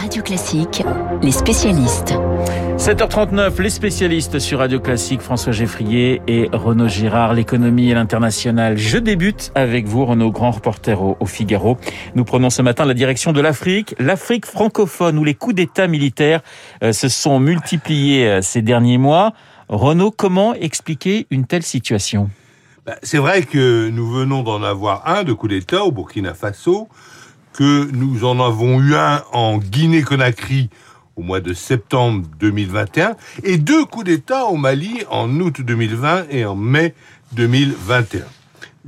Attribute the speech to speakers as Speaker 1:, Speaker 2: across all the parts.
Speaker 1: Radio Classique, les spécialistes.
Speaker 2: 7h39, les spécialistes sur Radio Classique, François Geffrier et Renaud Girard, l'économie et l'international. Je débute avec vous, Renaud, grand reporter au, Figaro. Nous prenons ce matin la direction de l'Afrique, l'Afrique francophone, où les coups d'État militaires euh, se sont multipliés euh, ces derniers mois. Renaud, comment expliquer une telle situation?
Speaker 3: Bah, C'est vrai que nous venons d'en avoir un de coup d'État au Burkina Faso, que nous en avons eu un en Guinée-Conakry au mois de septembre 2021 et deux coups d'État au Mali en août 2020 et en mai 2021.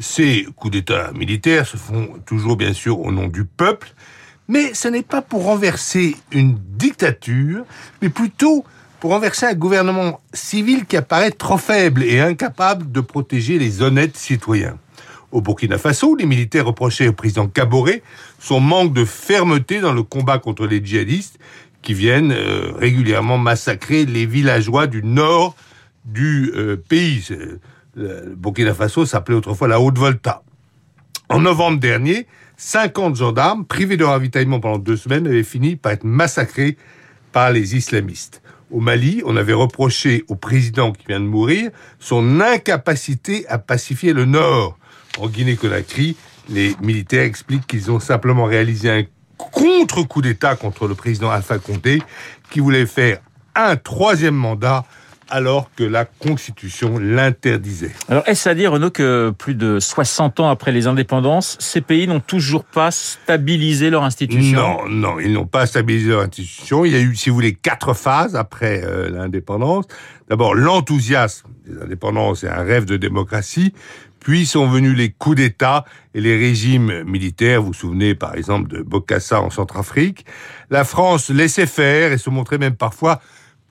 Speaker 3: Ces coups d'État militaires se font toujours bien sûr au nom du peuple, mais ce n'est pas pour renverser une dictature, mais plutôt pour renverser un gouvernement civil qui apparaît trop faible et incapable de protéger les honnêtes citoyens. Au Burkina Faso, les militaires reprochaient au président Kaboré son manque de fermeté dans le combat contre les djihadistes qui viennent euh, régulièrement massacrer les villageois du nord du euh, pays. Le Burkina Faso s'appelait autrefois la Haute-Volta. En novembre dernier, 50 gendarmes, privés de ravitaillement pendant deux semaines, avaient fini par être massacrés par les islamistes. Au Mali, on avait reproché au président qui vient de mourir son incapacité à pacifier le nord. En Guinée-Conakry, les militaires expliquent qu'ils ont simplement réalisé un contre-coup d'État contre le président Alpha Condé, qui voulait faire un troisième mandat alors que la Constitution l'interdisait.
Speaker 2: Alors, est-ce à dire, Renaud, que plus de 60 ans après les indépendances, ces pays n'ont toujours pas stabilisé leur institution?
Speaker 3: Non, non, ils n'ont pas stabilisé leur institution. Il y a eu, si vous voulez, quatre phases après euh, l'indépendance. D'abord, l'enthousiasme des indépendances et un rêve de démocratie. Puis sont venus les coups d'État et les régimes militaires. Vous vous souvenez par exemple de Bokassa en Centrafrique. La France laissait faire et se montrait même parfois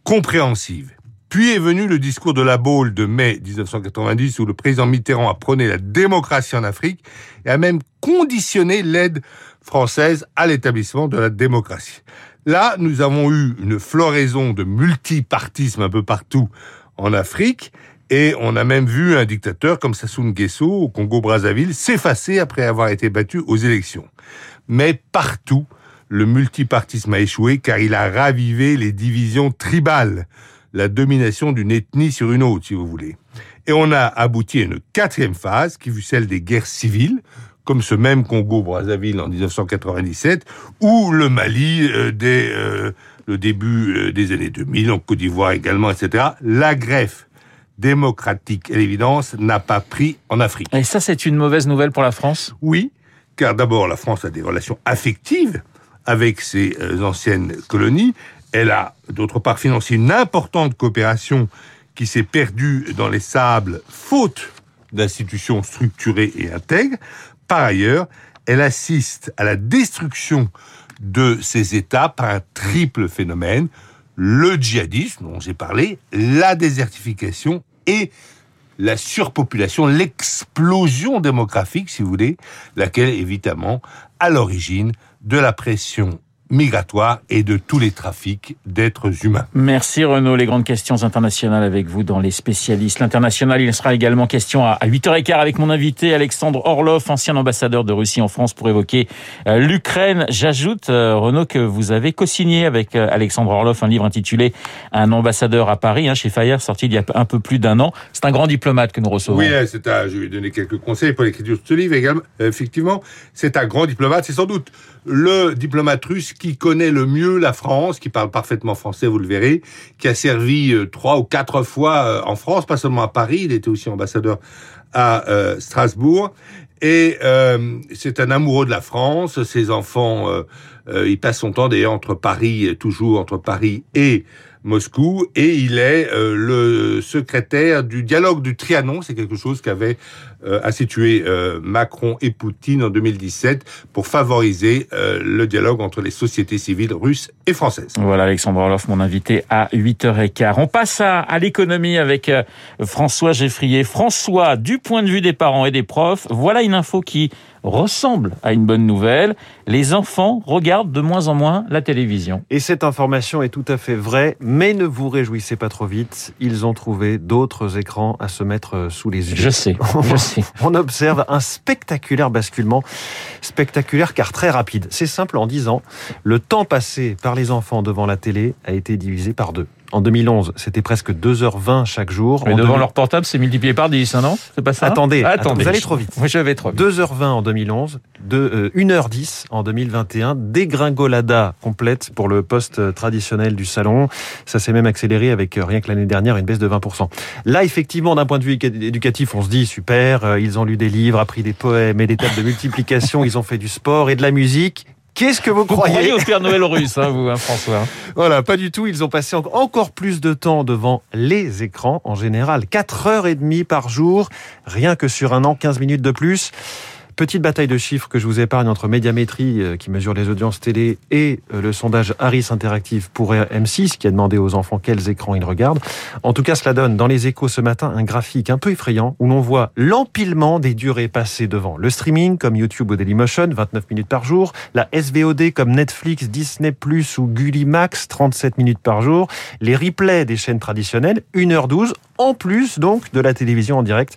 Speaker 3: compréhensive. Puis est venu le discours de la Baule de mai 1990 où le président Mitterrand a prôné la démocratie en Afrique et a même conditionné l'aide française à l'établissement de la démocratie. Là, nous avons eu une floraison de multipartisme un peu partout en Afrique et on a même vu un dictateur comme Sassou Nguesso au Congo-Brazzaville s'effacer après avoir été battu aux élections. Mais partout, le multipartisme a échoué car il a ravivé les divisions tribales, la domination d'une ethnie sur une autre, si vous voulez. Et on a abouti à une quatrième phase qui fut celle des guerres civiles, comme ce même Congo-Brazzaville en 1997, ou le Mali euh, dès euh, le début euh, des années 2000, en Côte d'Ivoire également, etc. La greffe démocratique, à l'évidence, n'a pas pris en Afrique.
Speaker 2: Et ça, c'est une mauvaise nouvelle pour la France?
Speaker 3: Oui, car d'abord, la France a des relations affectives avec ses euh, anciennes colonies. Elle a, d'autre part, financé une importante coopération qui s'est perdue dans les sables faute d'institutions structurées et intègres. Par ailleurs, elle assiste à la destruction de ces États par un triple phénomène, le djihadisme, dont j'ai parlé, la désertification et la surpopulation, l'explosion démographique, si vous voulez, laquelle, évidemment, à l'origine de la pression migratoire et de tous les trafics d'êtres humains.
Speaker 2: Merci Renaud. Les grandes questions internationales avec vous dans les spécialistes. L'international, il sera également question à 8h15 avec mon invité Alexandre Orlov, ancien ambassadeur de Russie en France pour évoquer euh, l'Ukraine. J'ajoute, euh, Renaud, que vous avez co-signé avec euh, Alexandre Orlov un livre intitulé Un ambassadeur à Paris, hein, chez Fayard, sorti il y a un peu plus d'un an. C'est un grand diplomate que nous recevons.
Speaker 3: Oui, hein, c'est un, je vais donner quelques conseils pour l'écriture de ce livre également. Effectivement, c'est un grand diplomate. C'est sans doute le diplomate russe qui connaît le mieux la France, qui parle parfaitement français, vous le verrez, qui a servi euh, trois ou quatre fois euh, en France, pas seulement à Paris, il était aussi ambassadeur à euh, Strasbourg. Et c'est un amoureux de la France. Ses enfants, il passe son temps d'ailleurs entre Paris, toujours entre Paris et Moscou, et il est euh, le secrétaire du dialogue du Trianon. C'est quelque chose qu'avait euh, institué euh, Macron et Poutine en 2017 pour favoriser le dialogue entre les sociétés civiles russes et françaises.
Speaker 2: Voilà Alexandre Orloff, mon invité à 8h15. On passe à, à l'économie avec François Geffrier. François, du point de vue des parents et des profs, voilà une info qui ressemble à une bonne nouvelle. Les enfants regardent de moins en moins la télévision.
Speaker 4: Et cette information est tout à fait vraie, mais ne vous réjouissez pas trop vite. Ils ont trouvé d'autres écrans à se mettre sous les yeux.
Speaker 2: Je sais, je sais.
Speaker 4: On observe un spectaculaire basculement, spectaculaire car très rapide. C'est simple en 10 ans, le temps passé par les enfants devant la télé a été divisé par deux. En 2011, c'était presque 2h20 chaque jour.
Speaker 2: Mais
Speaker 4: En
Speaker 2: devant
Speaker 4: 2000
Speaker 2: leur portable, c'est multiplié par 10, hein, non? C'est pas ça?
Speaker 4: Attendez,
Speaker 2: Attendez,
Speaker 4: attendez, vous allez trop vite.
Speaker 2: Moi, je vais trop vite.
Speaker 4: 2h20 en 2011, de, euh, 1h10 en 2021, dégringolada complète pour le poste euh, traditionnel du salon. Ça s'est même accéléré avec euh, rien que l'année dernière une baisse de 20%. Là, effectivement, d'un point de vue éducatif, on se dit super, euh, ils ont lu des livres, appris des poèmes et des tables de multiplication, ils ont fait du sport et de la musique. Qu'est-ce que vous,
Speaker 2: Vous
Speaker 4: croyez
Speaker 2: croyez au Père Noël russe, hein, vous, hein, François
Speaker 4: Voilà, pas du tout. Ils ont passé en- encore plus de temps devant les écrans en général. 4 heures et demie par jour, rien que sur un an, 15 minutes de plus. Petite bataille de chiffres que je vous épargne entre Médiamétrie, euh, qui mesure les audiences télé, et euh, le sondage Harris Interactive pour M6, qui a demandé aux enfants quels écrans ils regardent. En tout cas, cela donne dans les échos ce matin un graphique un peu effrayant où l'on voit l'empilement des durées passées devant. Le streaming, comme YouTube ou Dailymotion, 29 minutes par jour, la SVOD comme Netflix, Disney+, ou Gulli Max, 37 minutes par jour, les replays des chaînes traditionnelles, 1h12, en plus donc de la télévision en direct.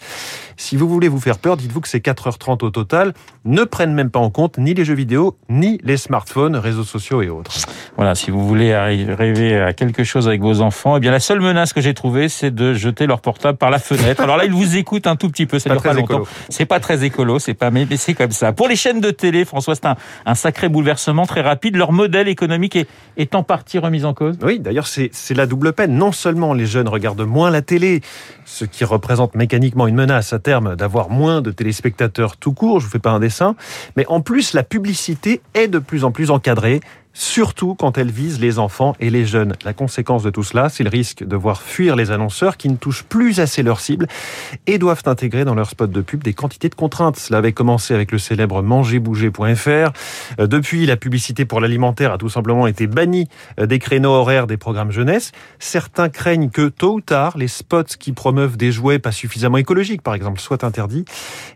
Speaker 4: Si vous voulez vous faire peur, dites-vous que ces 4h30 au total ne prennent même pas en compte ni les jeux vidéo, ni les smartphones, réseaux sociaux et autres.
Speaker 2: Voilà, si vous voulez rêver à quelque chose avec vos enfants, eh bien la seule menace que j'ai trouvée, c'est de jeter leur portable par la fenêtre. Alors là, ils vous écoutent un tout petit peu, ça
Speaker 4: Pas
Speaker 2: dure pas
Speaker 4: très
Speaker 2: longtemps.
Speaker 4: écolo.
Speaker 2: C'est pas très écolo, c'est pas, mais, c'est comme ça. Pour les chaînes de télé, François, c'est un, un sacré bouleversement très rapide. Leur modèle économique est, est en partie remis en cause.
Speaker 4: Oui, d'ailleurs, c'est la double peine. Non seulement les jeunes regardent moins la télé, ce qui représente mécaniquement une menace à terme d'avoir moins de téléspectateurs tout court, je vous fais pas un dessin, mais en plus, la publicité est de plus en plus encadrée. Surtout quand elle vise les enfants et les jeunes. La conséquence de tout cela, c'est le risque de voir fuir les annonceurs qui ne touchent plus assez leur cible et doivent intégrer dans leur spot de pub des quantités de contraintes. Cela avait commencé avec le célèbre mangerbouger.fr. Euh, Depuis, la publicité pour l'alimentaire a tout simplement été bannie euh, des créneaux horaires des programmes jeunesse. Certains craignent que tôt ou tard, les spots qui promeuvent des jouets pas suffisamment écologiques, par exemple, soient interdits.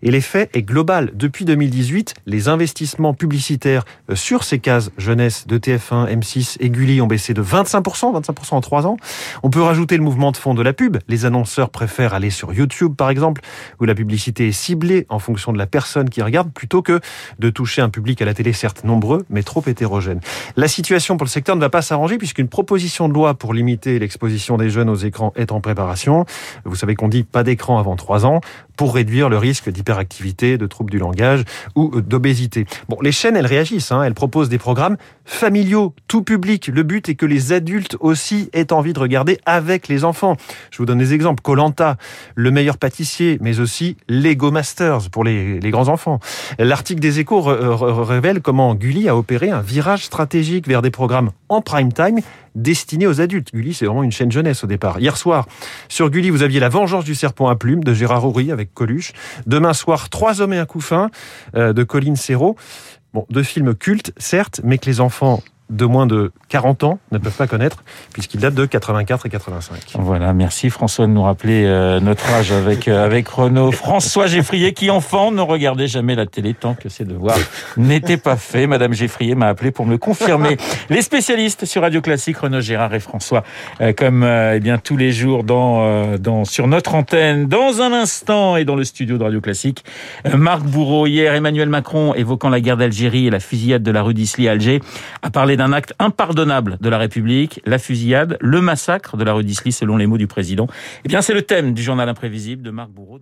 Speaker 4: Et l'effet est global. Depuis 2018, les investissements publicitaires euh, sur ces cases jeunesse de TF1, M6 et Gulli ont baissé de 25%, 25% en trois ans. On peut rajouter le mouvement de fond de la pub. Les annonceurs préfèrent aller sur YouTube, par exemple, où la publicité est ciblée en fonction de la personne qui regarde, plutôt que de toucher un public à la télé certes nombreux, mais trop hétérogène. La situation pour le secteur ne va pas s'arranger puisqu'une proposition de loi pour limiter l'exposition des jeunes aux écrans est en préparation. Vous savez qu'on dit pas d'écran avant trois ans pour réduire le risque d'hyperactivité, de troubles du langage ou d'obésité. Bon, les chaînes, elles réagissent. Hein. Elles proposent des programmes familiaux, tout public. Le but est que les adultes aussi aient envie de regarder avec les enfants. Je vous donne des exemples. Colanta, Le meilleur pâtissier, mais aussi Lego Masters pour les, les grands enfants. L'article des Échos révèle comment Gulli a opéré un virage stratégique vers des programmes en prime time destinés aux adultes. Gulli, c'est vraiment une chaîne jeunesse au départ. Hier soir, sur Gulli, vous aviez La vengeance du serpent à plumes de Gérard Houry avec Coluche. Demain soir, Trois hommes et un couffin euh, de Colline Serrault. Bon, deux films cultes, certes, mais que les enfants de moins de 40 ans ne peuvent pas connaître, puisqu'ils datent de 84 et 85.
Speaker 2: Voilà, merci François de nous rappeler euh, notre âge avec euh, avec Renaud. François Geffrier qui enfant ne regardait jamais la télé tant que ses devoirs n'étaient pas faits. Madame Geffrier m'a appelé pour me confirmer. Les spécialistes sur Radio Classique, Renaud Gérard et François, euh, comme eh bien tous les jours dans dans sur notre antenne, dans un instant et dans le studio de Radio Classique. Marc Bourreau hier, Emmanuel Macron évoquant la guerre d'Algérie et la fusillade de la rue d'Isly à Alger, a parlé d'un acte impardonnable de la République, la fusillade, le massacre de la rue d'Isly selon les mots du président. Eh bien, c'est le thème du journal imprévisible de Marc Bourreau